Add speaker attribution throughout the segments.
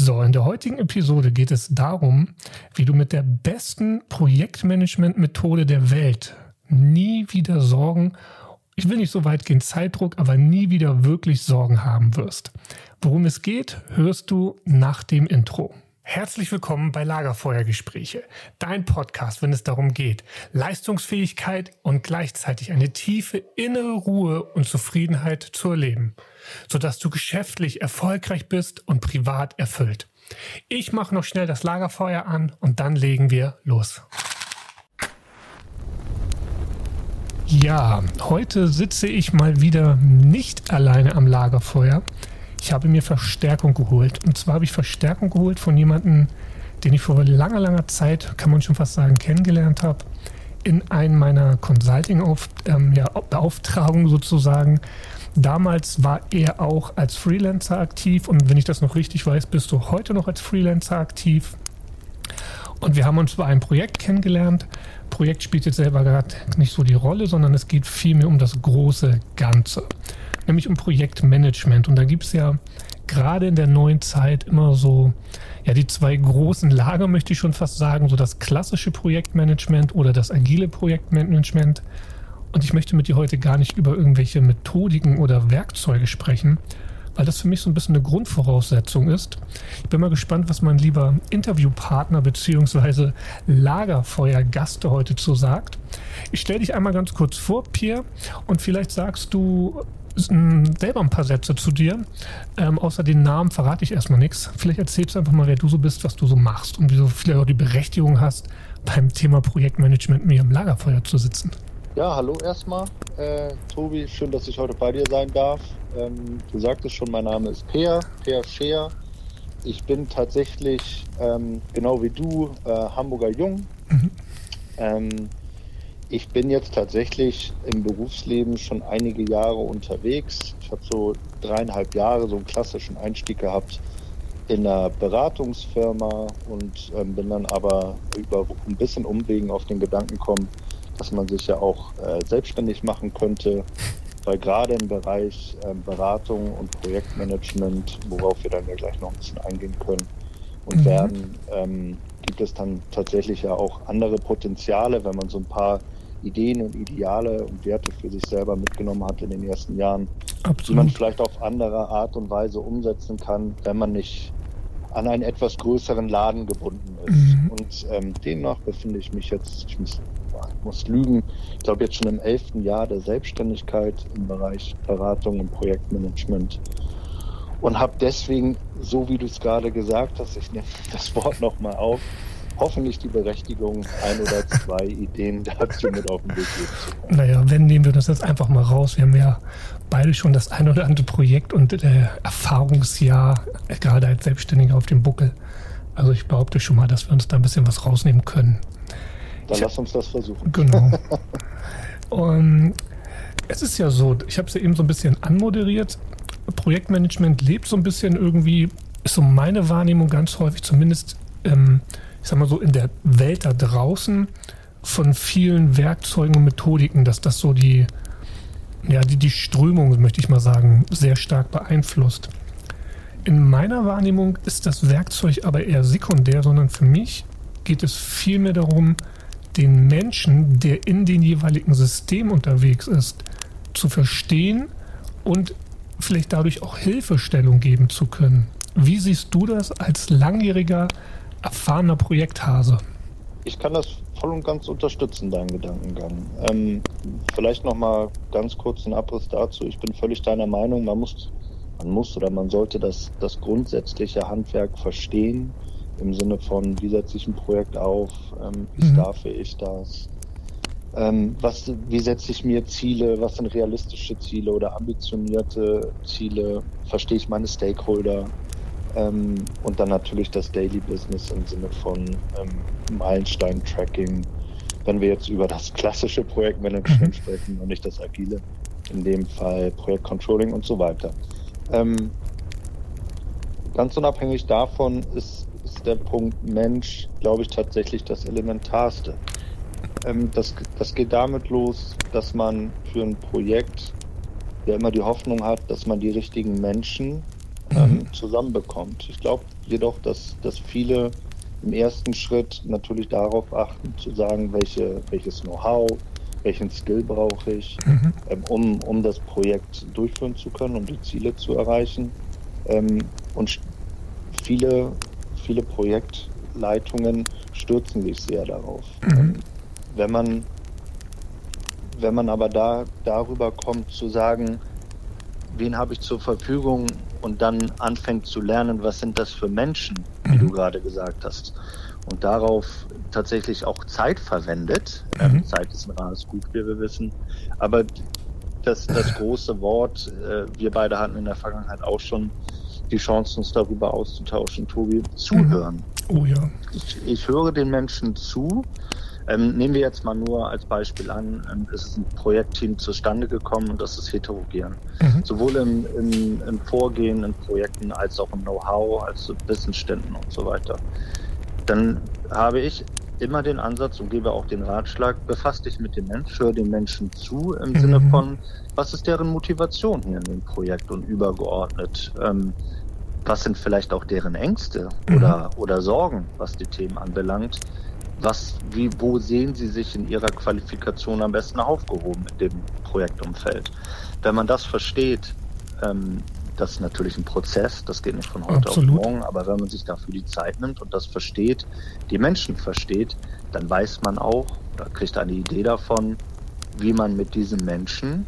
Speaker 1: So, in der heutigen Episode geht es darum, wie du mit der besten Projektmanagement-Methode der Welt nie wieder Sorgen, ich will nicht so weit gehen, Zeitdruck, aber nie wieder wirklich Sorgen haben wirst. Worum es geht, hörst du nach dem Intro. Herzlich willkommen bei Lagerfeuergespräche, dein Podcast, wenn es darum geht, Leistungsfähigkeit und gleichzeitig eine tiefe innere Ruhe und Zufriedenheit zu erleben, sodass du geschäftlich erfolgreich bist und privat erfüllt. Ich mache noch schnell das Lagerfeuer an und dann legen wir los. Ja, heute sitze ich mal wieder nicht alleine am Lagerfeuer, ich habe mir Verstärkung geholt. Und zwar habe ich Verstärkung geholt von jemandem, den ich vor langer, langer Zeit, kann man schon fast sagen, kennengelernt habe, in einem meiner Consulting-Beauftragungen ja, sozusagen. Damals war er auch als Freelancer aktiv und wenn ich das noch richtig weiß, bist du heute noch als Freelancer aktiv. Und wir haben uns bei einem Projekt kennengelernt. Projekt spielt jetzt selber gerade nicht so die Rolle, sondern es geht vielmehr um das große Ganze nämlich um Projektmanagement. Und da gibt es ja gerade in der neuen Zeit immer so, ja, die zwei großen Lager, möchte ich schon fast sagen, so das klassische Projektmanagement oder das agile Projektmanagement. Und ich möchte mit dir heute gar nicht über irgendwelche Methodiken oder Werkzeuge sprechen, weil das für mich so ein bisschen eine Grundvoraussetzung ist. Ich bin mal gespannt, was mein lieber Interviewpartner bzw. Lagerfeuergast heute zu sagt. Ich stelle dich einmal ganz kurz vor, Pierre, und vielleicht sagst du selber ein paar Sätze zu dir. Ähm, außer den Namen verrate ich erstmal nichts. Vielleicht erzählst du einfach mal, wer du so bist, was du so machst und wieso vielleicht auch die Berechtigung hast, beim Thema Projektmanagement mir im Lagerfeuer zu sitzen.
Speaker 2: Ja, hallo erstmal. Äh, Tobi, schön, dass ich heute bei dir sein darf. Ähm, du sagtest schon, mein Name ist Peer, Peer Scheer. Ich bin tatsächlich, ähm, genau wie du, äh, Hamburger Jung. Mhm. Ich bin jetzt tatsächlich im Berufsleben schon einige Jahre unterwegs. Ich habe so dreieinhalb Jahre so einen klassischen Einstieg gehabt in einer Beratungsfirma und ähm, bin dann aber über ein bisschen Umwegen auf den Gedanken gekommen, dass man sich ja auch äh, selbstständig machen könnte, weil gerade im Bereich äh, Beratung und Projektmanagement, worauf wir dann ja gleich noch ein bisschen eingehen können und mhm. werden, ähm, gibt es dann tatsächlich ja auch andere Potenziale, wenn man so ein paar Ideen und Ideale und Werte für sich selber mitgenommen hat in den ersten Jahren, Absolut. die man vielleicht auf andere Art und Weise umsetzen kann, wenn man nicht an einen etwas größeren Laden gebunden ist. Mhm. Und ähm, demnach befinde ich mich jetzt, ich muss, ich muss lügen, ich glaube jetzt schon im elften Jahr der Selbstständigkeit im Bereich Beratung und Projektmanagement und habe deswegen, so wie du es gerade gesagt hast, ich nehme das Wort nochmal auf, hoffentlich die Berechtigung, ein oder zwei Ideen dazu mit auf den Weg geben zu können.
Speaker 1: Naja, wenn nehmen wir das jetzt einfach mal raus. Wir haben ja beide schon das ein oder andere Projekt und äh, Erfahrungsjahr gerade als Selbstständiger auf dem Buckel. Also ich behaupte schon mal, dass wir uns da ein bisschen was rausnehmen können.
Speaker 2: Dann ich, lass uns das versuchen.
Speaker 1: Genau. und es ist ja so, ich habe es ja eben so ein bisschen anmoderiert. Projektmanagement lebt so ein bisschen irgendwie, ist so meine Wahrnehmung ganz häufig, zumindest ähm, ich sag mal so, in der Welt da draußen von vielen Werkzeugen und Methodiken, dass das so die, ja, die, die Strömung, möchte ich mal sagen, sehr stark beeinflusst. In meiner Wahrnehmung ist das Werkzeug aber eher sekundär, sondern für mich geht es vielmehr darum, den Menschen, der in den jeweiligen System unterwegs ist, zu verstehen und vielleicht dadurch auch Hilfestellung geben zu können. Wie siehst du das als langjähriger erfahrener Projekthase.
Speaker 2: Ich kann das voll und ganz unterstützen, deinen Gedankengang. Ähm, vielleicht noch mal ganz kurz ein Abriss dazu. Ich bin völlig deiner Meinung, man muss, man muss oder man sollte das, das grundsätzliche Handwerk verstehen, im Sinne von, wie setze ich ein Projekt auf, ähm, wie mhm. staffe ich das, ähm, was, wie setze ich mir Ziele, was sind realistische Ziele oder ambitionierte Ziele, verstehe ich meine Stakeholder, ähm, und dann natürlich das Daily Business im Sinne von ähm, Meilenstein-Tracking, wenn wir jetzt über das klassische Projektmanagement mhm. sprechen und nicht das agile, in dem Fall Projektcontrolling und so weiter. Ähm, ganz unabhängig davon ist, ist der Punkt Mensch, glaube ich, tatsächlich das Elementarste. Ähm, das, das geht damit los, dass man für ein Projekt ja immer die Hoffnung hat, dass man die richtigen Menschen ähm, mhm. zusammenbekommt. Ich glaube jedoch, dass, dass viele im ersten Schritt natürlich darauf achten, zu sagen, welche, welches Know-how, welchen Skill brauche ich, mhm. ähm, um, um das Projekt durchführen zu können, um die Ziele zu erreichen. Ähm, und viele, viele Projektleitungen stürzen sich sehr darauf. Mhm. Ähm, wenn man wenn man aber da darüber kommt zu sagen, wen habe ich zur Verfügung und dann anfängt zu lernen, was sind das für Menschen, wie mhm. du gerade gesagt hast, und darauf tatsächlich auch Zeit verwendet. Mhm. Ähm, Zeit ist ein rares Gut, wie wir wissen. Aber das, das große Wort, äh, wir beide hatten in der Vergangenheit auch schon die Chance, uns darüber auszutauschen, Tobi, zuhören.
Speaker 1: Mhm. Oh ja.
Speaker 2: Ich, ich höre den Menschen zu ähm, nehmen wir jetzt mal nur als Beispiel an, ähm, es ist ein Projektteam zustande gekommen und das ist heterogen. Mhm. Sowohl im, im, im Vorgehen in Projekten als auch im Know-how, als Wissensständen und so weiter. Dann habe ich immer den Ansatz und gebe auch den Ratschlag, befasst dich mit dem Mensch, hör den Menschen zu im mhm. Sinne von, was ist deren Motivation hier in dem Projekt und übergeordnet. Ähm, was sind vielleicht auch deren Ängste mhm. oder, oder Sorgen, was die Themen anbelangt was, wie, wo sehen Sie sich in Ihrer Qualifikation am besten aufgehoben in dem Projektumfeld? Wenn man das versteht, ähm, das ist natürlich ein Prozess, das geht nicht von heute Absolut. auf morgen, aber wenn man sich dafür die Zeit nimmt und das versteht, die Menschen versteht, dann weiß man auch oder kriegt eine Idee davon, wie man mit diesen Menschen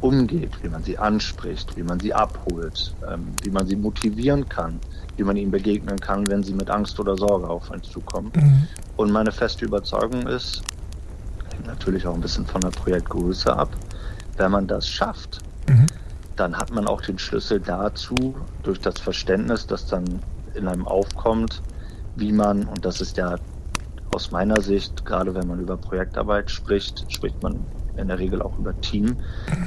Speaker 2: umgeht, wie man sie anspricht, wie man sie abholt, ähm, wie man sie motivieren kann, wie man ihnen begegnen kann, wenn sie mit Angst oder Sorge auf einen zukommen. Mhm. Und meine feste Überzeugung ist, natürlich auch ein bisschen von der Projektgröße ab, wenn man das schafft, mhm. dann hat man auch den Schlüssel dazu, durch das Verständnis, das dann in einem aufkommt, wie man, und das ist ja aus meiner Sicht, gerade wenn man über Projektarbeit spricht, spricht man in der Regel auch über Team,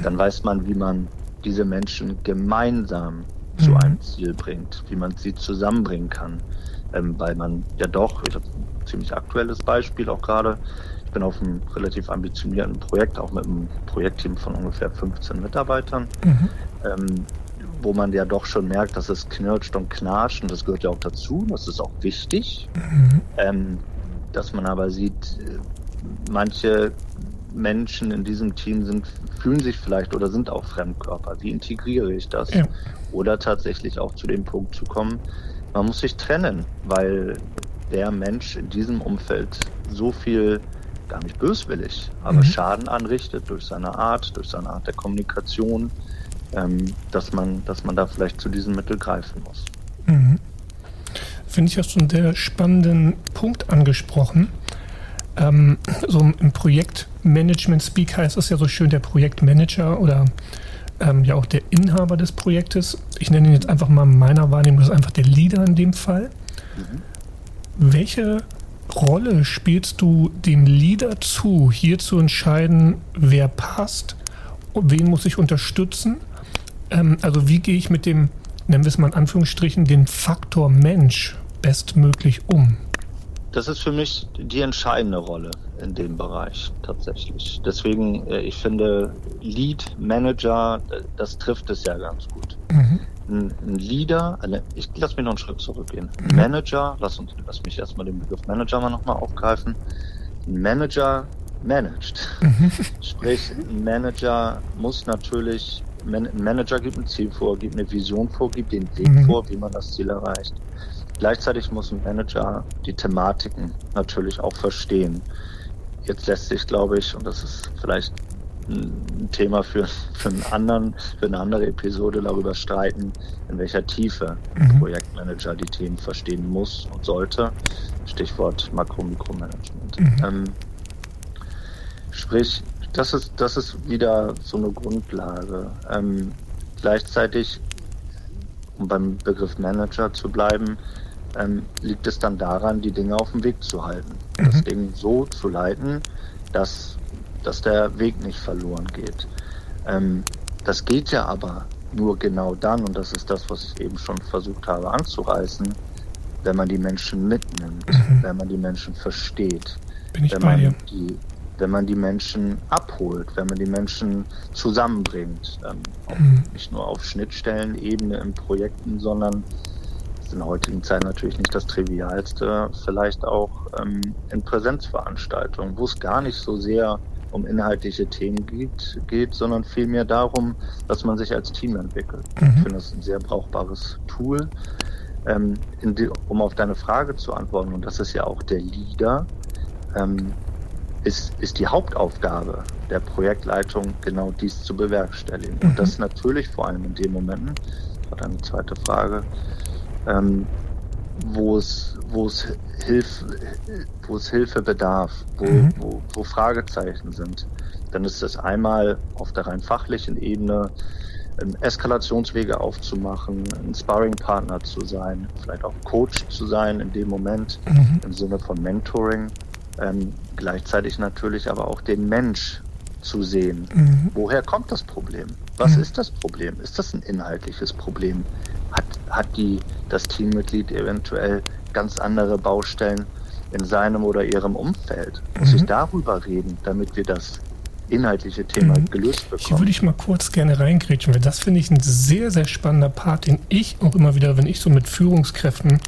Speaker 2: dann weiß man, wie man diese Menschen gemeinsam zu mhm. einem Ziel bringt, wie man sie zusammenbringen kann. Ähm, weil man ja doch, ich habe ein ziemlich aktuelles Beispiel auch gerade, ich bin auf einem relativ ambitionierten Projekt, auch mit einem Projektteam von ungefähr 15 Mitarbeitern, mhm. ähm, wo man ja doch schon merkt, dass es knirscht und knarscht und das gehört ja auch dazu, das ist auch wichtig, mhm. ähm, dass man aber sieht, äh, manche Menschen in diesem Team sind, fühlen sich vielleicht oder sind auch Fremdkörper. Wie integriere ich das? Ja. Oder tatsächlich auch zu dem Punkt zu kommen, man muss sich trennen, weil der Mensch in diesem Umfeld so viel gar nicht böswillig, aber mhm. Schaden anrichtet durch seine Art, durch seine Art der Kommunikation, ähm, dass man, dass man da vielleicht zu diesem Mittel greifen muss.
Speaker 1: Mhm. Finde ich, hast du einen sehr spannenden Punkt angesprochen. Ähm, so im Projektmanagement-Speak heißt es ja so schön, der Projektmanager oder ähm, ja auch der Inhaber des Projektes. Ich nenne ihn jetzt einfach mal meiner Wahrnehmung, das ist einfach der Leader in dem Fall. Mhm. Welche Rolle spielst du dem Leader zu, hier zu entscheiden, wer passt und wen muss ich unterstützen? Ähm, also wie gehe ich mit dem, nennen wir es mal in Anführungsstrichen, den Faktor Mensch bestmöglich um?
Speaker 2: Das ist für mich die entscheidende Rolle in dem Bereich tatsächlich. Deswegen, äh, ich finde, Lead Manager, das trifft es ja ganz gut. Mhm. Ein, ein, Leader, ich lass mich noch einen Schritt zurückgehen. Mhm. Manager, lass uns, lass mich erstmal den Begriff Manager mal nochmal aufgreifen. Ein Manager managt. Mhm. Sprich, ein Manager muss natürlich, ein Manager gibt ein Ziel vor, gibt eine Vision vor, gibt den Weg mhm. vor, wie man das Ziel erreicht. Gleichzeitig muss ein Manager die Thematiken natürlich auch verstehen. Jetzt lässt sich, glaube ich, und das ist vielleicht ein Thema für, für, einen anderen, für eine andere Episode darüber streiten, in welcher Tiefe ein mhm. Projektmanager die Themen verstehen muss und sollte. Stichwort Makro-Mikromanagement. Mhm. Ähm, sprich, das ist, das ist wieder so eine Grundlage. Ähm, gleichzeitig, um beim Begriff Manager zu bleiben, ähm, liegt es dann daran, die Dinge auf dem Weg zu halten. Mhm. Das Ding so zu leiten, dass, dass der Weg nicht verloren geht. Ähm, das geht ja aber nur genau dann, und das ist das, was ich eben schon versucht habe anzureißen, wenn man die Menschen mitnimmt, mhm. wenn man die Menschen versteht, wenn man die, wenn man die Menschen abholt, wenn man die Menschen zusammenbringt. Ähm, mhm. Nicht nur auf Schnittstellenebene in Projekten, sondern ist in der heutigen Zeit natürlich nicht das Trivialste, vielleicht auch ähm, in Präsenzveranstaltungen, wo es gar nicht so sehr um inhaltliche Themen geht, geht sondern vielmehr darum, dass man sich als Team entwickelt. Mhm. Ich finde das ein sehr brauchbares Tool. Ähm, die, um auf deine Frage zu antworten, und das ist ja auch der Leader, ähm, ist, ist die Hauptaufgabe der Projektleitung, genau dies zu bewerkstelligen. Mhm. Und das natürlich vor allem in den Momenten, das war deine zweite Frage, ähm, wo es, wo es Hilfe, wo es Hilfe bedarf, wo, mhm. wo, wo Fragezeichen sind. Dann ist es einmal auf der rein fachlichen Ebene Eskalationswege aufzumachen, ein Sparring-Partner zu sein, vielleicht auch Coach zu sein in dem Moment mhm. im Sinne von Mentoring. Ähm, gleichzeitig natürlich aber auch den Mensch zu sehen. Mhm. Woher kommt das Problem? Was mhm. ist das Problem? Ist das ein inhaltliches Problem? Hat, die, das Teammitglied eventuell ganz andere Baustellen in seinem oder ihrem Umfeld? Muss mhm. ich darüber reden, damit wir das inhaltliche Thema mhm. gelöst bekommen?
Speaker 1: Hier würde ich mal kurz gerne reingrätschen, weil das finde ich ein sehr, sehr spannender Part, den ich auch immer wieder, wenn ich so mit Führungskräften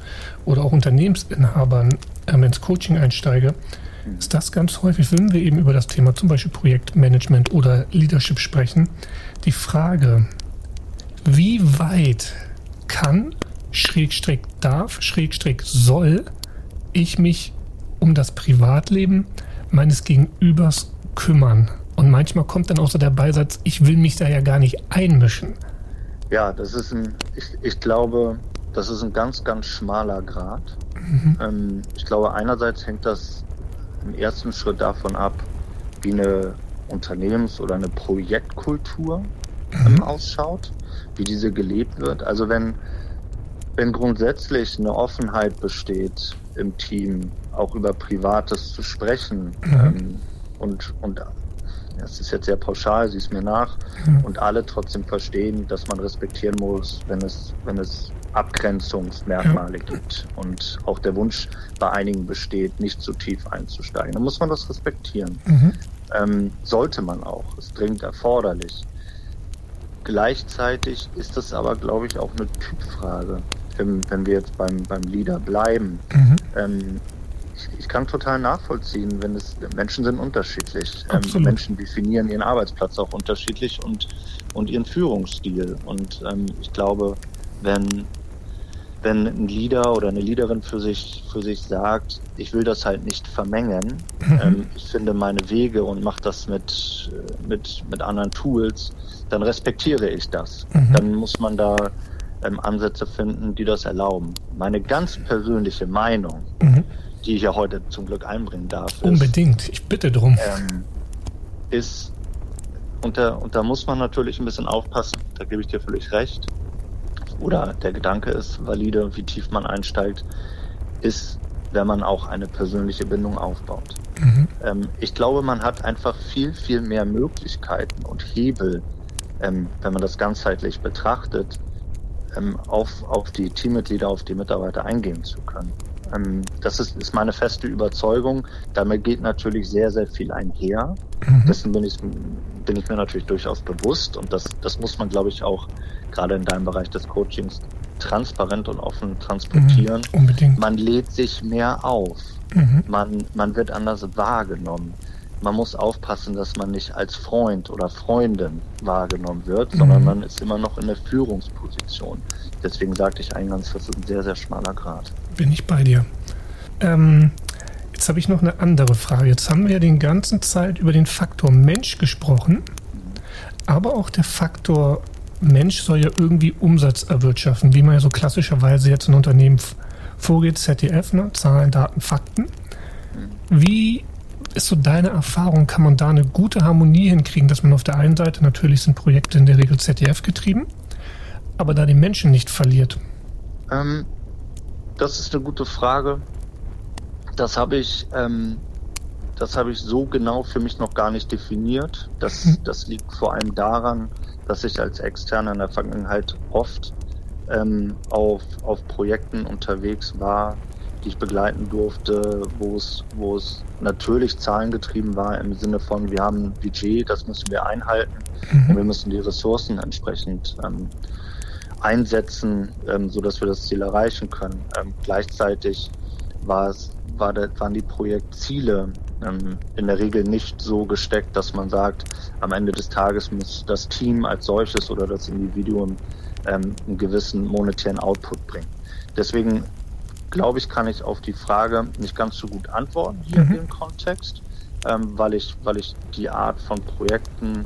Speaker 1: oder auch Unternehmensinhabern ähm, ins Coaching einsteige, ist das ganz häufig, wenn wir eben über das Thema zum Beispiel Projektmanagement oder Leadership sprechen, die Frage, wie weit kann, Schrägstrick darf, Schrägstrick soll ich mich um das Privatleben meines Gegenübers kümmern? Und manchmal kommt dann auch so der Beisatz, ich will mich da ja gar nicht einmischen.
Speaker 2: Ja, das ist ein, ich, ich glaube, das ist ein ganz, ganz schmaler Grad. Mhm. Ähm, ich glaube, einerseits hängt das im ersten Schritt davon ab, wie eine Unternehmens- oder eine Projektkultur ähm, mhm. ausschaut, wie diese gelebt wird. Also wenn, wenn grundsätzlich eine Offenheit besteht im Team, auch über Privates zu sprechen mhm. ähm, und, und das ist jetzt sehr pauschal, sieh es mir nach, mhm. und alle trotzdem verstehen, dass man respektieren muss, wenn es, wenn es Abgrenzungsmerkmale ja. gibt und auch der Wunsch bei einigen besteht, nicht zu tief einzusteigen. Dann muss man das respektieren. Mhm. Ähm, sollte man auch. Ist dringend erforderlich. Gleichzeitig ist das aber, glaube ich, auch eine Typfrage, wenn, wenn wir jetzt beim, beim Leader bleiben. Mhm. Ähm, ich, ich, kann total nachvollziehen, wenn es Menschen sind unterschiedlich. Ähm, Menschen definieren ihren Arbeitsplatz auch unterschiedlich und, und ihren Führungsstil. Und ähm, ich glaube, wenn wenn ein Leader oder eine Leaderin für sich, für sich sagt, ich will das halt nicht vermengen, mhm. ähm, ich finde meine Wege und mache das mit, mit, mit anderen Tools, dann respektiere ich das. Mhm. Dann muss man da ähm, Ansätze finden, die das erlauben. Meine ganz persönliche Meinung, mhm. die ich ja heute zum Glück einbringen darf,
Speaker 1: unbedingt, ist, ich bitte drum,
Speaker 2: ähm, ist und da, und da muss man natürlich ein bisschen aufpassen, da gebe ich dir völlig recht oder der Gedanke ist valide, wie tief man einsteigt, ist, wenn man auch eine persönliche Bindung aufbaut. Mhm. Ähm, ich glaube, man hat einfach viel, viel mehr Möglichkeiten und Hebel, ähm, wenn man das ganzheitlich betrachtet, ähm, auf, auf die Teammitglieder, auf die Mitarbeiter eingehen zu können. Ähm, das ist, ist meine feste Überzeugung. Damit geht natürlich sehr, sehr viel einher. Mhm. Dessen bin ich, bin ich mir natürlich durchaus bewusst und das, das muss man, glaube ich, auch gerade in deinem Bereich des Coachings transparent und offen transportieren.
Speaker 1: Mhm, unbedingt.
Speaker 2: Man lädt sich mehr auf. Mhm. Man, man wird anders wahrgenommen. Man muss aufpassen, dass man nicht als Freund oder Freundin wahrgenommen wird, sondern mhm. man ist immer noch in der Führungsposition. Deswegen sagte ich eingangs, das ist ein sehr, sehr schmaler Grad.
Speaker 1: Bin ich bei dir. Ähm, jetzt habe ich noch eine andere Frage. Jetzt haben wir die ganze Zeit über den Faktor Mensch gesprochen, aber auch der Faktor Mensch soll ja irgendwie Umsatz erwirtschaften, wie man ja so klassischerweise jetzt in Unternehmen vorgeht, ZDF, ne? Zahlen, Daten, Fakten. Wie ist so deine Erfahrung? Kann man da eine gute Harmonie hinkriegen, dass man auf der einen Seite natürlich sind Projekte in der Regel ZDF getrieben, aber da den Menschen nicht verliert?
Speaker 2: Ähm, das ist eine gute Frage. Das habe ich, ähm, das habe ich so genau für mich noch gar nicht definiert. Das, mhm. das liegt vor allem daran, dass ich als Externer in der Vergangenheit oft ähm, auf, auf Projekten unterwegs war, die ich begleiten durfte, wo es, wo es natürlich zahlengetrieben war im Sinne von, wir haben ein Budget, das müssen wir einhalten mhm. und wir müssen die Ressourcen entsprechend ähm, einsetzen, ähm, so dass wir das Ziel erreichen können. Ähm, gleichzeitig war es, war der, waren die Projektziele ähm, in der Regel nicht so gesteckt, dass man sagt, am Ende des Tages muss das Team als solches oder das Individuum ähm, einen gewissen monetären Output bringen. Deswegen glaube ich, kann ich auf die Frage nicht ganz so gut antworten hier mhm. im Kontext, ähm, weil ich, weil ich die Art von Projekten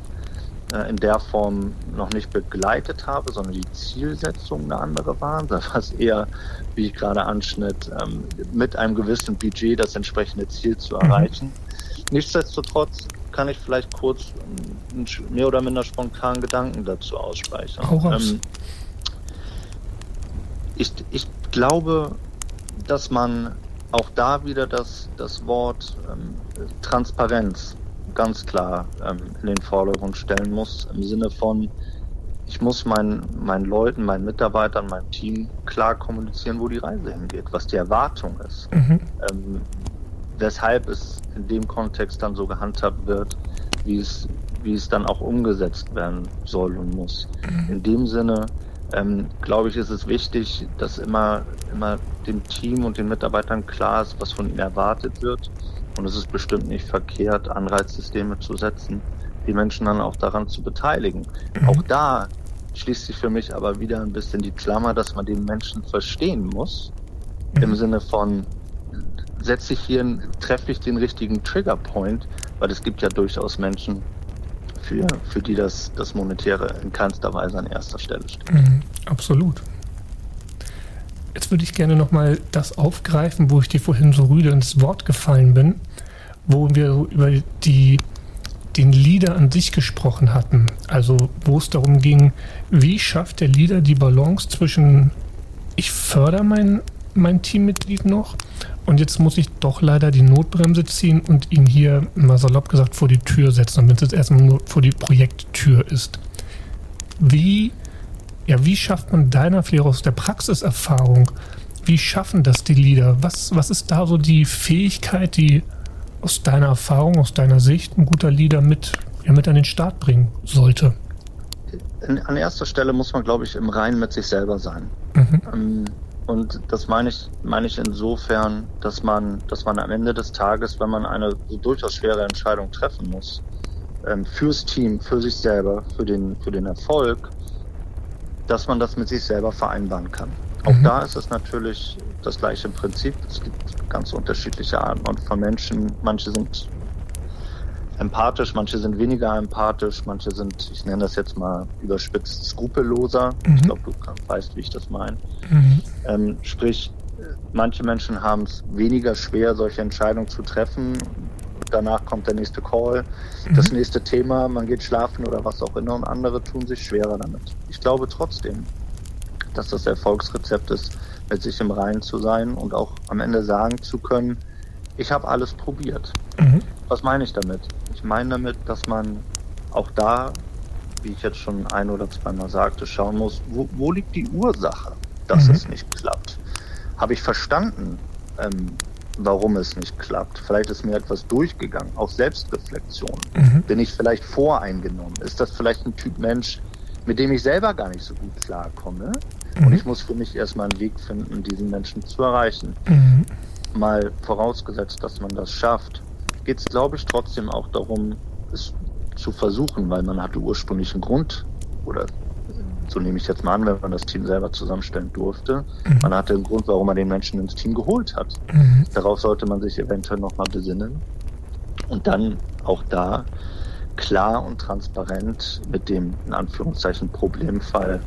Speaker 2: äh, in der Form noch nicht begleitet habe, sondern die Zielsetzung eine andere waren. Da war es eher, wie ich gerade anschnitt, ähm, mit einem gewissen Budget das entsprechende Ziel zu mhm. erreichen. Mhm. Nichtsdestotrotz kann ich vielleicht kurz einen mehr oder minder spontanen Gedanken dazu aussprechen. Ähm, ich, ich glaube, dass man auch da wieder das, das Wort ähm, Transparenz ganz klar ähm, in den Vordergrund stellen muss, im Sinne von, ich muss meinen, meinen Leuten, meinen Mitarbeitern, meinem Team klar kommunizieren, wo die Reise hingeht, was die Erwartung ist. Mhm. Ähm, weshalb es in dem Kontext dann so gehandhabt wird, wie es, wie es dann auch umgesetzt werden soll und muss. Mhm. In dem Sinne, ähm, glaube ich, ist es wichtig, dass immer, immer dem Team und den Mitarbeitern klar ist, was von ihnen erwartet wird und es ist bestimmt nicht verkehrt, Anreizsysteme zu setzen, die Menschen dann auch daran zu beteiligen. Mhm. Auch da schließt sich für mich aber wieder ein bisschen die Klammer, dass man den Menschen verstehen muss. Mhm. Im Sinne von, setze ich hier, treffe ich den richtigen Triggerpoint, weil es gibt ja durchaus Menschen, für, für die das, das Monetäre in keinster Weise an erster Stelle steht. Mhm,
Speaker 1: absolut. Jetzt würde ich gerne nochmal das aufgreifen, wo ich dir vorhin so rüde ins Wort gefallen bin, wo wir über die, den Leader an sich gesprochen hatten. Also wo es darum ging, wie schafft der Leader die Balance zwischen ich fördere mein, mein Teammitglied noch und jetzt muss ich doch leider die Notbremse ziehen und ihn hier mal salopp gesagt vor die Tür setzen, wenn es jetzt erstmal nur vor die Projekttür ist. Wie ja, wie schafft man deiner vielleicht aus der Praxiserfahrung, wie schaffen das die Leader? Was, was ist da so die Fähigkeit, die aus deiner Erfahrung, aus deiner Sicht ein guter Leader mit, ja, mit an den Start bringen sollte?
Speaker 2: An erster Stelle muss man, glaube ich, im Reinen mit sich selber sein. Mhm. Ähm, und das meine ich, meine ich insofern, dass man, dass man am Ende des Tages, wenn man eine so durchaus schwere Entscheidung treffen muss, ähm, fürs Team, für sich selber, für den, für den Erfolg, dass man das mit sich selber vereinbaren kann. Auch mhm. da ist es natürlich das gleiche Prinzip. Es gibt ganz unterschiedliche Arten von Menschen. Manche sind empathisch, manche sind weniger empathisch, manche sind, ich nenne das jetzt mal überspitzt, skrupelloser. Mhm. Ich glaube, du weißt, wie ich das meine. Mhm. Ähm, sprich, manche Menschen haben es weniger schwer, solche Entscheidungen zu treffen danach kommt der nächste Call, mhm. das nächste Thema, man geht schlafen oder was auch immer und andere tun sich schwerer damit. Ich glaube trotzdem, dass das Erfolgsrezept ist, mit sich im Reinen zu sein und auch am Ende sagen zu können, ich habe alles probiert. Mhm. Was meine ich damit? Ich meine damit, dass man auch da, wie ich jetzt schon ein oder zweimal sagte, schauen muss, wo, wo liegt die Ursache, dass mhm. es nicht klappt? Habe ich verstanden, ähm, warum es nicht klappt. Vielleicht ist mir etwas durchgegangen, auch Selbstreflexion. Mhm. Bin ich vielleicht voreingenommen? Ist das vielleicht ein Typ Mensch, mit dem ich selber gar nicht so gut klarkomme? Mhm. Und ich muss für mich erstmal einen Weg finden, diesen Menschen zu erreichen. Mhm. Mal vorausgesetzt, dass man das schafft, geht es, glaube ich, trotzdem auch darum, es zu versuchen, weil man hatte ursprünglich einen Grund oder so nehme ich jetzt mal an, wenn man das Team selber zusammenstellen durfte. Mhm. Man hatte einen Grund, warum man den Menschen ins Team geholt hat. Mhm. Darauf sollte man sich eventuell nochmal besinnen. Und dann auch da klar und transparent mit dem, in Anführungszeichen, Problemfall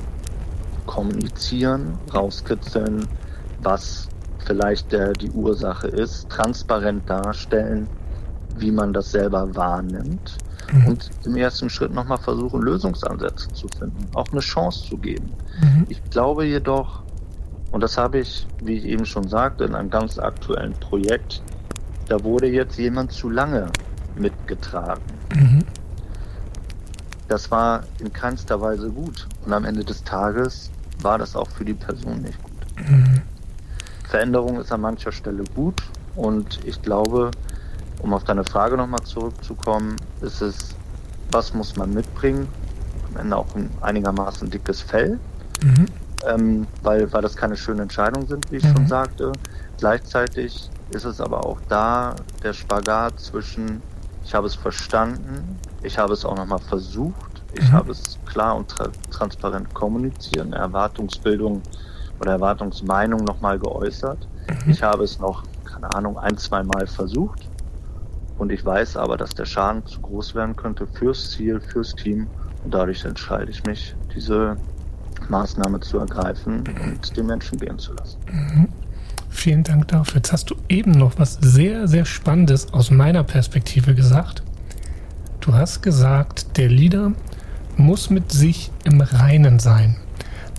Speaker 2: kommunizieren, rauskitzeln, was vielleicht der, die Ursache ist, transparent darstellen, wie man das selber wahrnimmt mhm. und im ersten Schritt nochmal versuchen, Lösungsansätze zu finden, auch eine Chance zu geben. Mhm. Ich glaube jedoch, und das habe ich, wie ich eben schon sagte, in einem ganz aktuellen Projekt, da wurde jetzt jemand zu lange mitgetragen. Mhm. Das war in keinster Weise gut. Und am Ende des Tages war das auch für die Person nicht gut. Mhm. Veränderung ist an mancher Stelle gut und ich glaube, um auf deine Frage nochmal zurückzukommen, ist es, was muss man mitbringen? Am Ende auch ein einigermaßen dickes Fell, mhm. ähm, weil, weil das keine schönen Entscheidungen sind, wie ich mhm. schon sagte. Gleichzeitig ist es aber auch da der Spagat zwischen, ich habe es verstanden, ich habe es auch nochmal versucht, ich mhm. habe es klar und tra transparent kommuniziert, eine Erwartungsbildung oder Erwartungsmeinung nochmal geäußert. Mhm. Ich habe es noch, keine Ahnung, ein, zwei Mal versucht. Und ich weiß aber, dass der Schaden zu groß werden könnte fürs Ziel, fürs Team. Und dadurch entscheide ich mich, diese Maßnahme zu ergreifen und den Menschen gehen zu lassen.
Speaker 1: Mhm. Vielen Dank dafür. Jetzt hast du eben noch was sehr, sehr Spannendes aus meiner Perspektive gesagt. Du hast gesagt, der Leader muss mit sich im Reinen sein.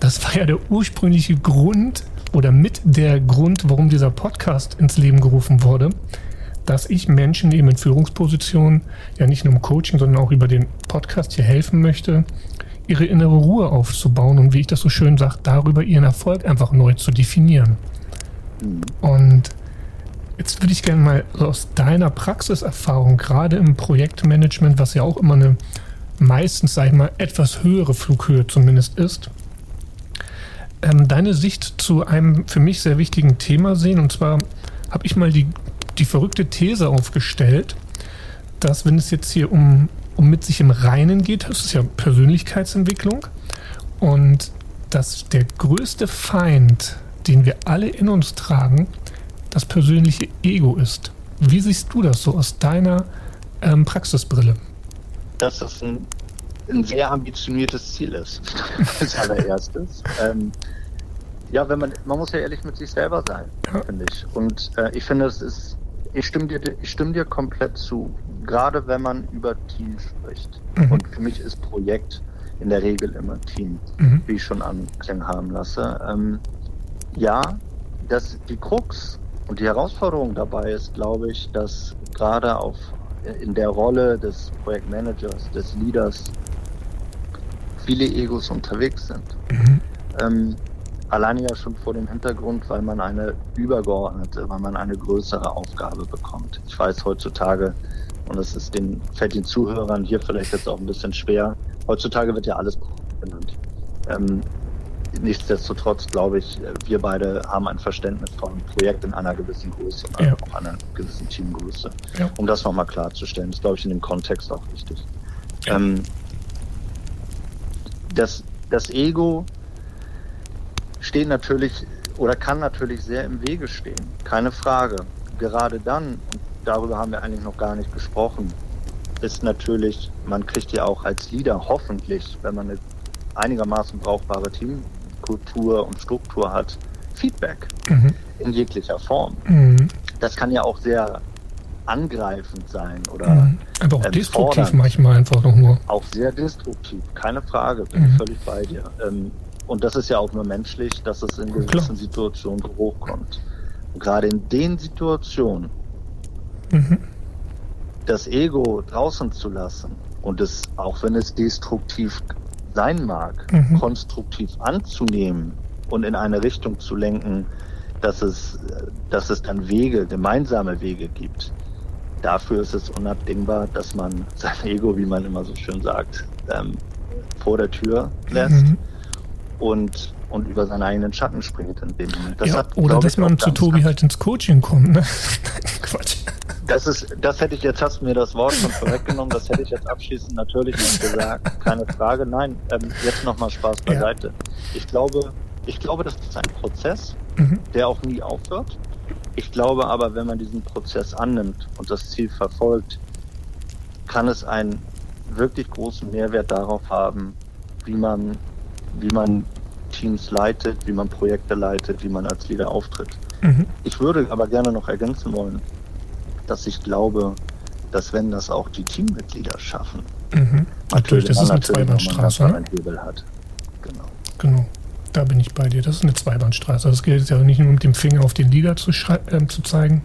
Speaker 1: Das war ja der ursprüngliche Grund oder mit der Grund, warum dieser Podcast ins Leben gerufen wurde, dass ich Menschen eben in Führungspositionen ja nicht nur im Coaching, sondern auch über den Podcast hier helfen möchte, ihre innere Ruhe aufzubauen und wie ich das so schön sage, darüber ihren Erfolg einfach neu zu definieren. Und jetzt würde ich gerne mal aus deiner Praxiserfahrung, gerade im Projektmanagement, was ja auch immer eine meistens, sage ich mal, etwas höhere Flughöhe zumindest ist, ähm, deine Sicht zu einem für mich sehr wichtigen Thema sehen. Und zwar habe ich mal die, die verrückte These aufgestellt, dass wenn es jetzt hier um, um mit sich im Reinen geht, das ist ja Persönlichkeitsentwicklung, und dass der größte Feind, den wir alle in uns tragen, das persönliche Ego ist. Wie siehst du das so aus deiner ähm, Praxisbrille?
Speaker 2: Dass das ein ein sehr ambitioniertes Ziel ist, als allererstes. ähm, ja, wenn man, man muss ja ehrlich mit sich selber sein, ja. finde ich. Und äh, ich finde, es ist, ich stimme dir, ich stimme dir komplett zu. Gerade wenn man über Team spricht. Mhm. Und für mich ist Projekt in der Regel immer Team, mhm. wie ich schon anklingen haben lasse. Ähm, ja, dass die Krux und die Herausforderung dabei ist, glaube ich, dass gerade auf in der Rolle des Projektmanagers, des Leaders viele Egos unterwegs sind. Mhm. Ähm, alleine ja schon vor dem Hintergrund, weil man eine übergeordnete, weil man eine größere Aufgabe bekommt. Ich weiß heutzutage, und das ist den, fällt den Zuhörern hier vielleicht jetzt auch ein bisschen schwer, heutzutage wird ja alles genannt. Ähm, nichtsdestotrotz glaube ich, wir beide haben ein Verständnis von einem Projekt in einer gewissen Größe, ja. auch einer gewissen Teamgröße. Ja. Um das nochmal klarzustellen, ist glaube ich in dem Kontext auch wichtig. Ja. Ähm, das, das Ego steht natürlich oder kann natürlich sehr im Wege stehen, keine Frage. Gerade dann, und darüber haben wir eigentlich noch gar nicht gesprochen, ist natürlich, man kriegt ja auch als Leader hoffentlich, wenn man eine einigermaßen brauchbare Teamkultur und Struktur hat, Feedback mhm. in jeglicher Form. Mhm. Das kann ja auch sehr angreifend sein oder mhm.
Speaker 1: aber auch destruktiv manchmal einfach noch nur.
Speaker 2: Auch sehr destruktiv, keine Frage, bin mhm. ich völlig bei dir. Ähm, und das ist ja auch nur menschlich, dass es in gewissen Klar. Situationen hochkommt. Und gerade in den Situationen, mhm. das Ego draußen zu lassen und es, auch wenn es destruktiv sein mag, mhm. konstruktiv anzunehmen und in eine Richtung zu lenken, dass es, dass es dann Wege, gemeinsame Wege gibt, dafür ist es unabdingbar, dass man sein Ego, wie man immer so schön sagt, ähm, vor der Tür lässt mhm. Und, und über seinen eigenen Schatten springt in dem Moment.
Speaker 1: Das ja, hat, oder dass man zu Tobi halt ins Coaching kommt. Ne?
Speaker 2: Quatsch. Das ist, das hätte ich jetzt, hast du mir das Wort schon vorweggenommen, das hätte ich jetzt abschließend natürlich nicht gesagt. Keine Frage. Nein, ähm, jetzt nochmal Spaß beiseite. Ja. Ich glaube, ich glaube, das ist ein Prozess, mhm. der auch nie aufhört. Ich glaube aber, wenn man diesen Prozess annimmt und das Ziel verfolgt, kann es einen wirklich großen Mehrwert darauf haben, wie man, wie man Teams leitet, wie man Projekte leitet, wie man als Leader auftritt. Mhm. Ich würde aber gerne noch ergänzen wollen, dass ich glaube, dass wenn das auch die Teammitglieder schaffen,
Speaker 1: mhm. natürlich, das ist eine Zweibahnstraße,
Speaker 2: ne? Hebel hat.
Speaker 1: Genau. Genau. Da bin ich bei dir. Das ist eine Zweibahnstraße. Das gilt ja nicht nur mit dem Finger auf den Leader zu, äh, zu zeigen.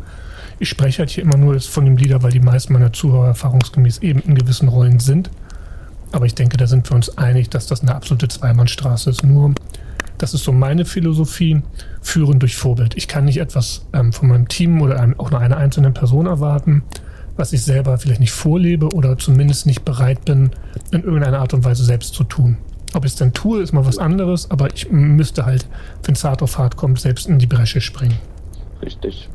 Speaker 1: Ich spreche halt hier immer nur von dem Leader, weil die meisten meiner Zuhörer erfahrungsgemäß eben in gewissen Rollen sind. Aber ich denke, da sind wir uns einig, dass das eine absolute Zweibahnstraße ist. Nur das ist so meine Philosophie, führen durch Vorbild. Ich kann nicht etwas ähm, von meinem Team oder einem, auch nur einer einzelnen Person erwarten, was ich selber vielleicht nicht vorlebe oder zumindest nicht bereit bin, in irgendeiner Art und Weise selbst zu tun. Ob ich es dann tue, ist mal was anderes, aber ich müsste halt, wenn es hart auf hart kommt, selbst in die Bresche springen.
Speaker 2: Richtig.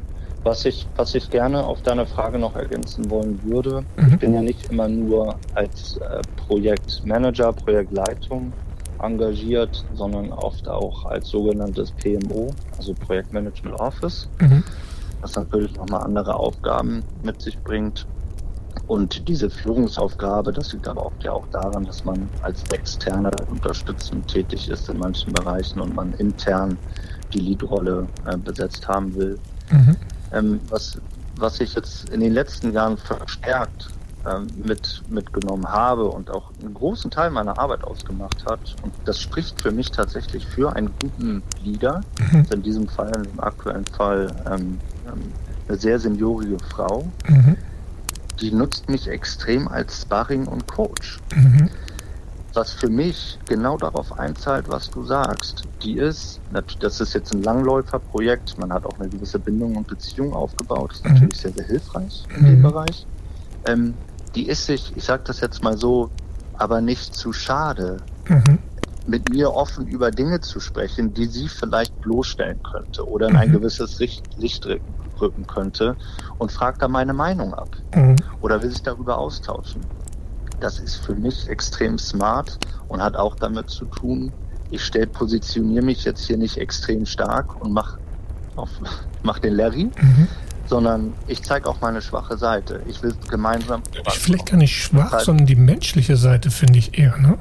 Speaker 2: Was ich, was ich gerne auf deine Frage noch ergänzen wollen würde, mhm. ich bin ja nicht immer nur als äh, Projektmanager, Projektleitung engagiert, sondern oft auch als sogenanntes PMO, also Projektmanagement Office, mhm. was natürlich nochmal andere Aufgaben mit sich bringt. Und diese Führungsaufgabe, das liegt aber oft ja auch daran, dass man als Externe unterstützend tätig ist in manchen Bereichen und man intern die Leadrolle äh, besetzt haben will. Mhm. Ähm, was, was ich jetzt in den letzten Jahren verstärkt ähm, mit, mitgenommen habe und auch einen großen Teil meiner Arbeit ausgemacht hat. Und das spricht für mich tatsächlich für einen guten Leader. Mhm. In diesem Fall, im aktuellen Fall, ähm, ähm, eine sehr seniorige Frau. Mhm. Die nutzt mich extrem als Sparring und Coach. Mhm was für mich genau darauf einzahlt, was du sagst. Die ist, das ist jetzt ein Langläuferprojekt, man hat auch eine gewisse Bindung und Beziehung aufgebaut, das ist mhm. natürlich sehr, sehr hilfreich in dem mhm. Bereich. Ähm, die ist sich, ich sage das jetzt mal so, aber nicht zu schade, mhm. mit mir offen über Dinge zu sprechen, die sie vielleicht bloßstellen könnte oder in ein mhm. gewisses Licht, Licht rücken könnte und fragt da meine Meinung ab mhm. oder will sich darüber austauschen. Das ist für mich extrem smart und hat auch damit zu tun, ich stell, positioniere mich jetzt hier nicht extrem stark und mach, auf, mach den Larry, mhm. sondern ich zeige auch meine schwache Seite. Ich will gemeinsam.
Speaker 1: Vielleicht gar nicht schwach, sondern die menschliche Seite finde ich eher, ne?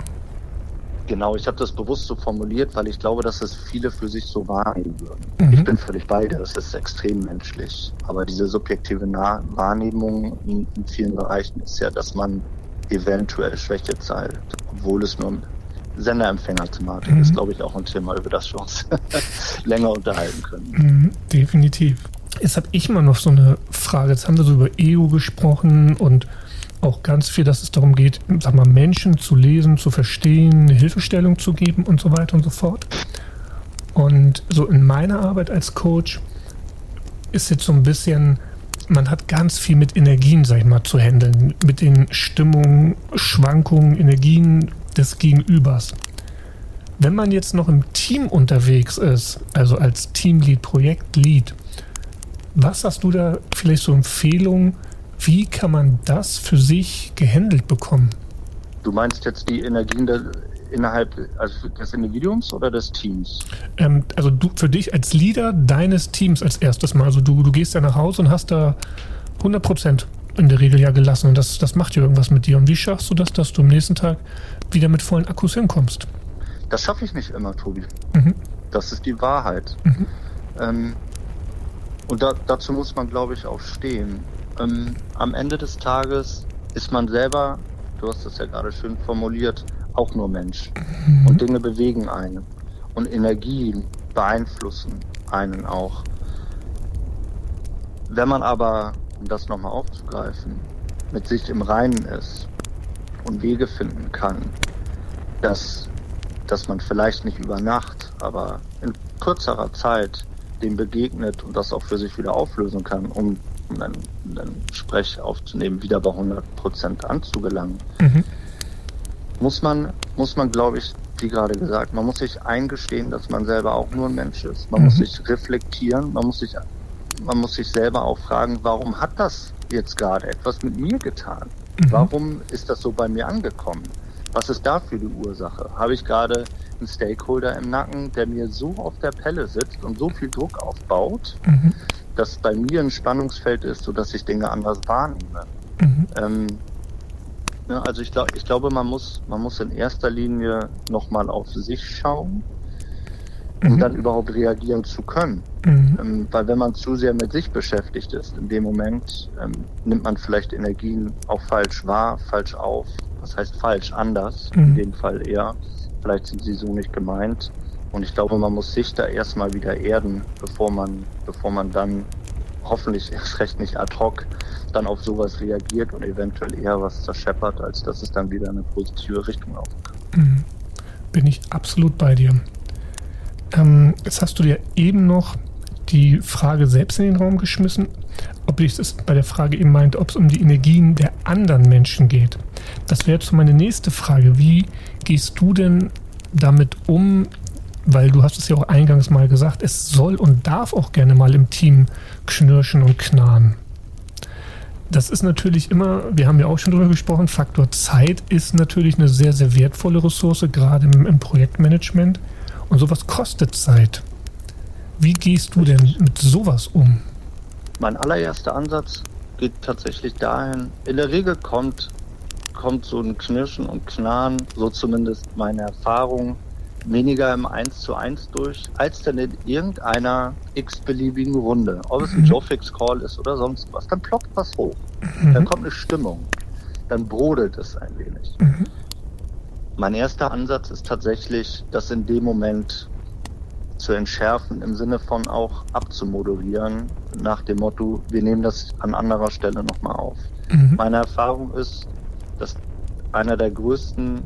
Speaker 2: Genau, ich habe das bewusst so formuliert, weil ich glaube, dass es viele für sich so wahrnehmen würden. Mhm. Ich bin völlig bei dir, das ist extrem menschlich. Aber diese subjektive Wahrnehmung in, in vielen Bereichen ist ja, dass man eventuell Schwäche zeigt, obwohl es nur Senderempfänger-Thematik mhm. ist, glaube ich, auch ein Thema, über das wir uns länger unterhalten können.
Speaker 1: Mhm, definitiv. Jetzt habe ich mal noch so eine Frage. Jetzt haben wir so über EU gesprochen und auch ganz viel, dass es darum geht, sag mal, Menschen zu lesen, zu verstehen, Hilfestellung zu geben und so weiter und so fort. Und so in meiner Arbeit als Coach ist jetzt so ein bisschen man hat ganz viel mit Energien, sag ich mal, zu handeln, mit den Stimmungen, Schwankungen, Energien des Gegenübers. Wenn man jetzt noch im Team unterwegs ist, also als Teamlead, Projektlead, was hast du da vielleicht so Empfehlungen, wie kann man das für sich gehandelt bekommen?
Speaker 2: Du meinst jetzt die Energien der, innerhalb also des Individuums oder des Teams?
Speaker 1: Ähm, also du für dich als Leader deines Teams als erstes Mal. Also du, du gehst ja nach Hause und hast da 100 Prozent in der Regel ja gelassen und das, das macht ja irgendwas mit dir. Und wie schaffst du das, dass du am nächsten Tag wieder mit vollen Akkus hinkommst?
Speaker 2: Das schaffe ich nicht immer, Tobi. Mhm. Das ist die Wahrheit. Mhm. Ähm, und da, dazu muss man, glaube ich, auch stehen. Ähm, am Ende des Tages ist man selber, du hast das ja gerade schön formuliert, auch nur Mensch. Mhm. Und Dinge bewegen einen. Und Energien beeinflussen einen auch. Wenn man aber, um das nochmal aufzugreifen, mit sich im Reinen ist und Wege finden kann, dass, dass man vielleicht nicht über Nacht, aber in kürzerer Zeit dem begegnet und das auch für sich wieder auflösen kann, um einen, einen Sprech aufzunehmen, wieder bei 100 Prozent anzugelangen, mhm muss man, muss man, glaube ich, wie gerade gesagt, man muss sich eingestehen, dass man selber auch nur ein Mensch ist. Man mhm. muss sich reflektieren, man muss sich, man muss sich selber auch fragen, warum hat das jetzt gerade etwas mit mir getan? Mhm. Warum ist das so bei mir angekommen? Was ist dafür die Ursache? Habe ich gerade einen Stakeholder im Nacken, der mir so auf der Pelle sitzt und so viel Druck aufbaut, mhm. dass bei mir ein Spannungsfeld ist, sodass ich Dinge anders wahrnehme? Mhm. Ähm, Ne, also ich, glaub, ich glaube, man muss, man muss in erster Linie nochmal auf sich schauen, um mhm. dann überhaupt reagieren zu können. Mhm. Ähm, weil wenn man zu sehr mit sich beschäftigt ist, in dem Moment ähm, nimmt man vielleicht Energien auch falsch wahr, falsch auf. Was heißt falsch? Anders. Mhm. In dem Fall eher. Vielleicht sind sie so nicht gemeint. Und ich glaube, man muss sich da erstmal wieder erden, bevor man, bevor man dann hoffentlich erst recht nicht ad hoc dann auf sowas reagiert und eventuell eher was zerscheppert, als dass es dann wieder eine positive Richtung laufen kann.
Speaker 1: Mhm. Bin ich absolut bei dir. Ähm, jetzt hast du dir eben noch die Frage selbst in den Raum geschmissen, ob ich es bei der Frage eben meint, ob es um die Energien der anderen Menschen geht. Das wäre jetzt meine nächste Frage. Wie gehst du denn damit um? Weil du hast es ja auch eingangs mal gesagt, es soll und darf auch gerne mal im Team knirschen und knarren. Das ist natürlich immer, wir haben ja auch schon drüber gesprochen, Faktor Zeit ist natürlich eine sehr, sehr wertvolle Ressource, gerade im, im Projektmanagement. Und sowas kostet Zeit. Wie gehst du denn mit sowas um?
Speaker 2: Mein allererster Ansatz geht tatsächlich dahin, in der Regel kommt, kommt so ein Knirschen und Knarren, so zumindest meine Erfahrung, weniger im 1 zu 1 durch, als dann in irgendeiner x-beliebigen Runde. Ob es ein mhm. Joe-Fix-Call ist oder sonst was. Dann ploppt was hoch. Mhm. Dann kommt eine Stimmung. Dann brodelt es ein wenig. Mhm. Mein erster Ansatz ist tatsächlich, das in dem Moment zu entschärfen, im Sinne von auch abzumoderieren, nach dem Motto, wir nehmen das an anderer Stelle nochmal auf. Mhm. Meine Erfahrung ist, dass einer der größten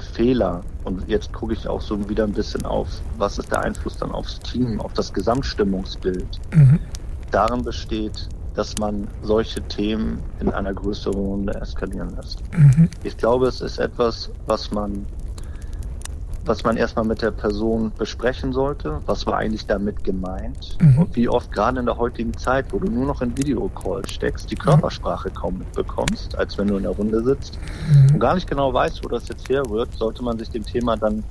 Speaker 2: Fehler, und jetzt gucke ich auch so wieder ein bisschen auf, was ist der Einfluss dann aufs Team, auf das Gesamtstimmungsbild, mhm. darin besteht, dass man solche Themen in einer größeren Runde eskalieren lässt. Mhm. Ich glaube, es ist etwas, was man was man erstmal mit der Person besprechen sollte. Was war eigentlich damit gemeint? Mhm. Und wie oft gerade in der heutigen Zeit, wo du nur noch in Videocall steckst, die Körpersprache kaum mitbekommst, als wenn du in der Runde sitzt mhm. und gar nicht genau weißt, wo das jetzt herrührt, sollte man sich dem Thema dann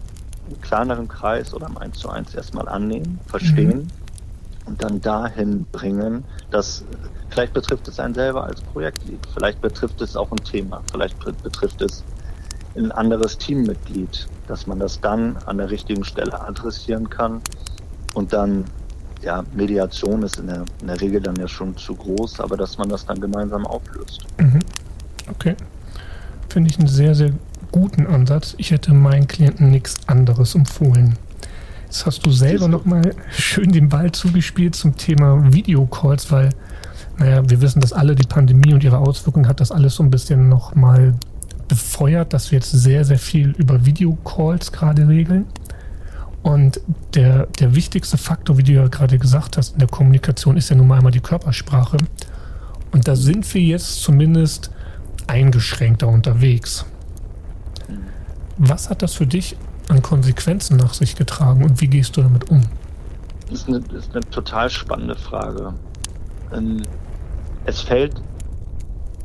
Speaker 2: im kleineren Kreis oder im 1 zu 1 erstmal annehmen, verstehen mhm. und dann dahin bringen, dass vielleicht betrifft es einen selber als Projektlead, vielleicht betrifft es auch ein Thema, vielleicht betrifft es ein anderes Teammitglied, dass man das dann an der richtigen Stelle adressieren kann und dann ja, Mediation ist in der, in der Regel dann ja schon zu groß, aber dass man das dann gemeinsam auflöst.
Speaker 1: Mhm. Okay. Finde ich einen sehr, sehr guten Ansatz. Ich hätte meinen Klienten nichts anderes empfohlen. Jetzt hast du selber nochmal schön den Ball zugespielt zum Thema Videocalls, weil, naja, wir wissen, dass alle die Pandemie und ihre Auswirkungen hat das alles so ein bisschen nochmal befeuert, dass wir jetzt sehr, sehr viel über Videocalls gerade regeln. Und der, der wichtigste Faktor, wie du ja gerade gesagt hast, in der Kommunikation ist ja nun mal einmal die Körpersprache. Und da sind wir jetzt zumindest eingeschränkter unterwegs. Was hat das für dich an Konsequenzen nach sich getragen und wie gehst du damit um?
Speaker 2: Das ist eine, das ist eine total spannende Frage. Ähm, es fällt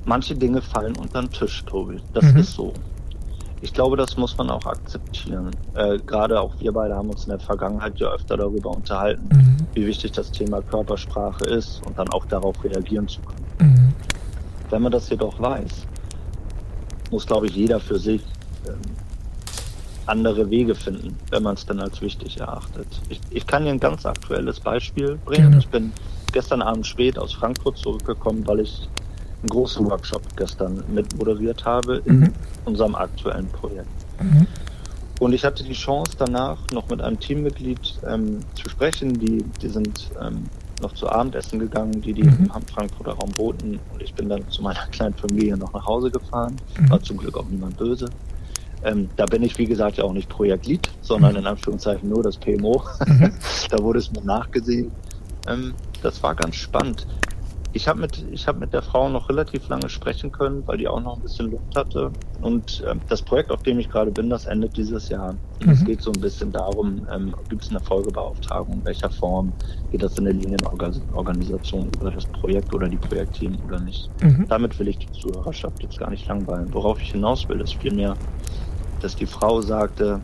Speaker 2: manche Dinge fallen unter den Tisch, Tobi. Das mhm. ist so. Ich glaube, das muss man auch akzeptieren. Äh, Gerade auch wir beide haben uns in der Vergangenheit ja öfter darüber unterhalten, mhm. wie wichtig das Thema Körpersprache ist und dann auch darauf reagieren zu können. Mhm. Wenn man das jedoch weiß, muss, glaube ich, jeder für sich ähm, andere Wege finden, wenn man es dann als wichtig erachtet. Ich, ich, kann hier ein ganz aktuelles Beispiel bringen. Gerne. Ich bin gestern Abend spät aus Frankfurt zurückgekommen, weil ich einen großen Workshop gestern mit moderiert habe in mhm. unserem aktuellen Projekt. Mhm. Und ich hatte die Chance danach noch mit einem Teammitglied ähm, zu sprechen, die, die sind ähm, noch zu Abendessen gegangen, die die mhm. im Frankfurter Raum boten. Und ich bin dann zu meiner kleinen Familie noch nach Hause gefahren. Mhm. War zum Glück auch niemand böse. Ähm, da bin ich, wie gesagt, ja auch nicht Projektlead, sondern mhm. in Anführungszeichen nur das PMO. Mhm. da wurde es mir nachgesehen. Ähm, das war ganz spannend ich habe mit, ich hab mit der Frau noch relativ lange sprechen können, weil die auch noch ein bisschen Luft hatte. Und ähm, das Projekt, auf dem ich gerade bin, das endet dieses Jahr. Mhm. Es geht so ein bisschen darum, ähm, gibt es eine Folgebeauftragung, in welcher Form geht das in der Linienorganisation über das Projekt oder die Projektteam oder nicht. Mhm. Damit will ich die Zuhörerschaft jetzt gar nicht langweilen. Worauf ich hinaus will, ist vielmehr, dass die Frau sagte,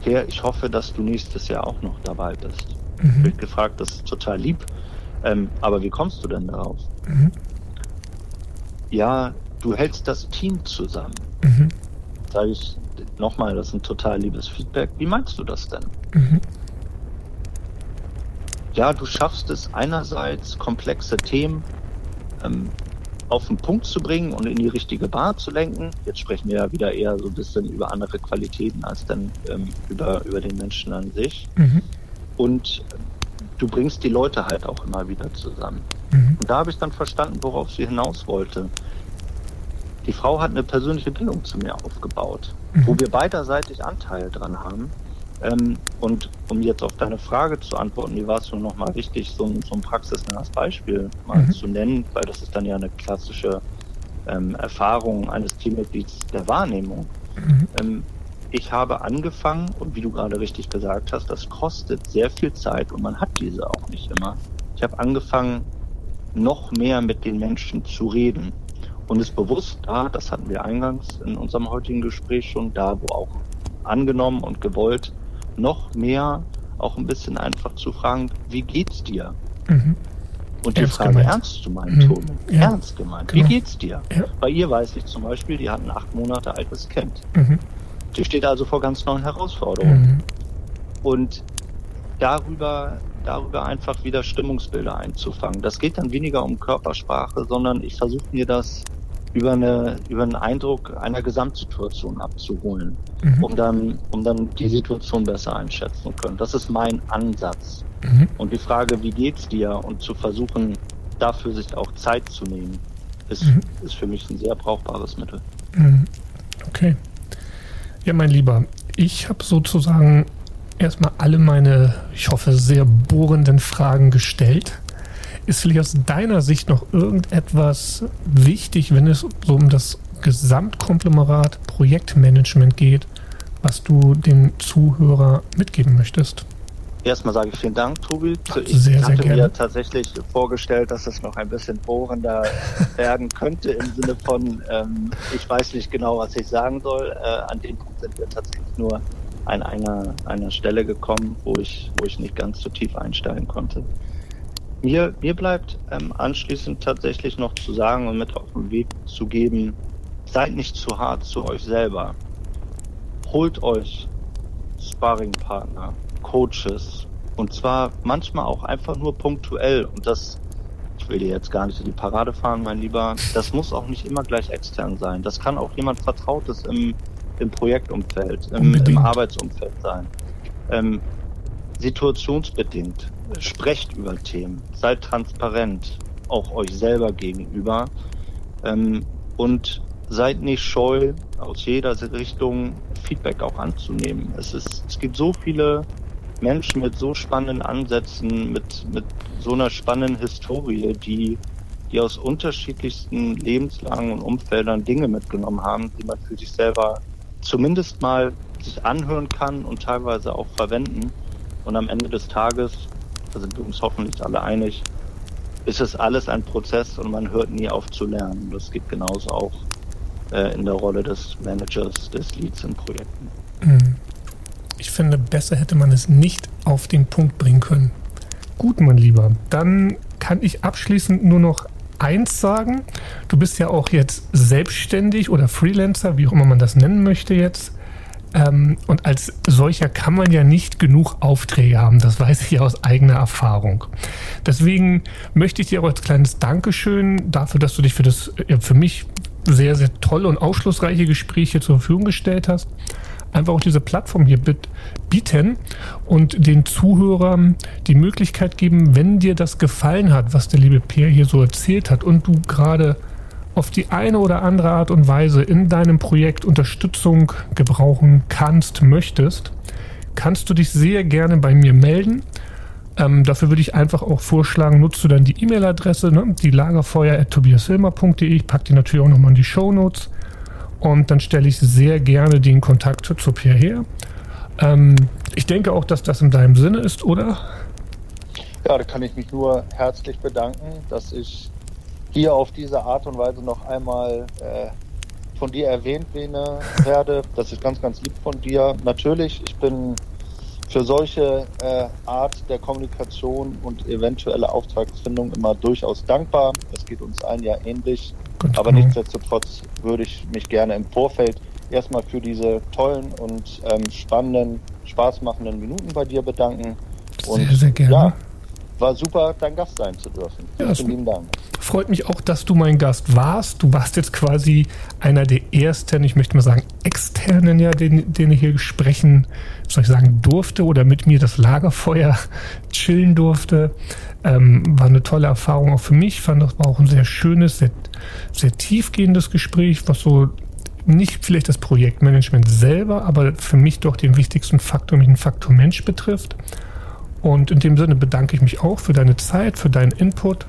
Speaker 2: Herr, ich hoffe, dass du nächstes Jahr auch noch dabei bist. Mhm. Ich gefragt, das ist total lieb. Ähm, aber wie kommst du denn darauf? Mhm. Ja, du hältst das Team zusammen. Mhm. Sage ich nochmal, das ist ein total liebes Feedback. Wie meinst du das denn? Mhm. Ja, du schaffst es einerseits komplexe Themen ähm, auf den Punkt zu bringen und in die richtige Bar zu lenken. Jetzt sprechen wir ja wieder eher so ein bisschen über andere Qualitäten als dann ähm, über, über den Menschen an sich. Mhm. Und du bringst die Leute halt auch immer wieder zusammen. Mhm. Und da habe ich dann verstanden, worauf sie hinaus wollte. Die Frau hat eine persönliche Bindung zu mir aufgebaut, mhm. wo wir beiderseitig Anteil dran haben. Ähm, und um jetzt auf deine Frage zu antworten, wie war es nun nochmal wichtig, so ein, so ein praxisnahes Beispiel mal mhm. zu nennen, weil das ist dann ja eine klassische ähm, Erfahrung eines Teammitglieds der Wahrnehmung. Mhm. Ähm, ich habe angefangen, und wie du gerade richtig gesagt hast, das kostet sehr viel Zeit und man hat diese auch nicht immer. Ich habe angefangen, noch mehr mit den Menschen zu reden und ist bewusst da, das hatten wir eingangs in unserem heutigen Gespräch schon, da wo auch angenommen und gewollt, noch mehr auch ein bisschen einfach zu fragen, wie geht's dir? Mhm. Und die ernst Frage gemeint. ernst zu meinen, mhm. Tobi. Ja. Ernst gemeint. Genau. Wie geht's dir? Ja. Bei ihr weiß ich zum Beispiel, die hat ein acht Monate altes Kind. Mhm. Die steht also vor ganz neuen Herausforderungen. Mhm. Und darüber, darüber einfach wieder Stimmungsbilder einzufangen. Das geht dann weniger um Körpersprache, sondern ich versuche mir das über, eine, über einen Eindruck einer Gesamtsituation abzuholen, mhm. um, dann, um dann die Situation besser einschätzen zu können. Das ist mein Ansatz. Mhm. Und die Frage, wie geht's dir? Und zu versuchen, dafür sich auch Zeit zu nehmen, ist, mhm. ist für mich ein sehr brauchbares Mittel.
Speaker 1: Mhm. Okay. Ja, mein Lieber, ich habe sozusagen erstmal alle meine, ich hoffe, sehr bohrenden Fragen gestellt. Ist vielleicht aus deiner Sicht noch irgendetwas wichtig, wenn es so um das Gesamtkonglomerat Projektmanagement geht, was du dem Zuhörer mitgeben möchtest?
Speaker 2: Erstmal sage ich vielen Dank, Tobi. Ich sehr, hatte sehr mir tatsächlich vorgestellt, dass es noch ein bisschen bohrender werden könnte im Sinne von, ähm, ich weiß nicht genau, was ich sagen soll. Äh, an dem Punkt sind wir tatsächlich nur an einer, einer Stelle gekommen, wo ich, wo ich nicht ganz so tief einsteigen konnte. Mir, mir bleibt ähm, anschließend tatsächlich noch zu sagen und mit auf den Weg zu geben, seid nicht zu hart zu euch selber. Holt euch Sparringpartner, Coaches und zwar manchmal auch einfach nur punktuell und das ich will dir jetzt gar nicht in die Parade fahren, mein Lieber. Das muss auch nicht immer gleich extern sein. Das kann auch jemand Vertrautes im, im Projektumfeld, im, im Arbeitsumfeld sein. Ähm, situationsbedingt sprecht über Themen, seid transparent, auch euch selber gegenüber ähm, und seid nicht scheu, aus jeder Richtung Feedback auch anzunehmen. Es ist, es gibt so viele Menschen mit so spannenden Ansätzen, mit, mit so einer spannenden Historie, die, die aus unterschiedlichsten Lebenslagen und Umfeldern Dinge mitgenommen haben, die man für sich selber zumindest mal sich anhören kann und teilweise auch verwenden. Und am Ende des Tages da sind wir uns hoffentlich alle einig, ist es alles ein Prozess und man hört nie auf zu lernen. Das geht genauso auch äh, in der Rolle des Managers, des Leads in Projekten. Mhm.
Speaker 1: Ich finde, besser hätte man es nicht auf den Punkt bringen können. Gut, mein Lieber, dann kann ich abschließend nur noch eins sagen. Du bist ja auch jetzt selbstständig oder Freelancer, wie auch immer man das nennen möchte jetzt. Ähm, und als solcher kann man ja nicht genug Aufträge haben. Das weiß ich ja aus eigener Erfahrung. Deswegen möchte ich dir auch als kleines Dankeschön dafür, dass du dich für das für mich sehr, sehr tolle und aufschlussreiche Gespräch hier zur Verfügung gestellt hast. Einfach auch diese Plattform hier bieten und den Zuhörern die Möglichkeit geben, wenn dir das gefallen hat, was der liebe Peer hier so erzählt hat und du gerade auf die eine oder andere Art und Weise in deinem Projekt Unterstützung gebrauchen kannst, möchtest, kannst du dich sehr gerne bei mir melden. Ähm, dafür würde ich einfach auch vorschlagen, nutzt du dann die E-Mail-Adresse, ne, die lagerfeuer.tobiashilmer.de. Ich packe die natürlich auch nochmal in die Show Notes. Und dann stelle ich sehr gerne den Kontakt zu Pierre her. Ähm, ich denke auch, dass das in deinem Sinne ist, oder?
Speaker 2: Ja, da kann ich mich nur herzlich bedanken, dass ich hier auf diese Art und Weise noch einmal äh, von dir erwähnt werde. Das ist ganz, ganz lieb von dir. Natürlich, ich bin für solche äh, Art der Kommunikation und eventuelle Auftragsfindung immer durchaus dankbar. Das geht uns allen ja ähnlich. Ganz Aber genau. nichtsdestotrotz würde ich mich gerne im Vorfeld erstmal für diese tollen und ähm, spannenden, spaßmachenden Minuten bei dir bedanken.
Speaker 1: Und sehr, sehr gerne. Ja,
Speaker 2: war super, dein Gast sein zu dürfen.
Speaker 1: Ja, Vielen lieben Dank. Freut mich auch, dass du mein Gast warst. Du warst jetzt quasi einer der ersten, ich möchte mal sagen, externen, ja, den, den ich hier sprechen, soll ich sagen, durfte oder mit mir das Lagerfeuer chillen durfte. Ähm, war eine tolle Erfahrung auch für mich. Ich fand, das auch ein sehr schönes, sehr, sehr tiefgehendes Gespräch, was so nicht vielleicht das Projektmanagement selber, aber für mich doch den wichtigsten Faktor, mich den Faktor Mensch betrifft. Und in dem Sinne bedanke ich mich auch für deine Zeit, für deinen Input.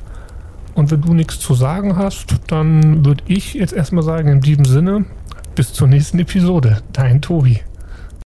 Speaker 1: Und wenn du nichts zu sagen hast, dann würde ich jetzt erstmal sagen, in diesem Sinne, bis zur nächsten Episode. Dein Tobi.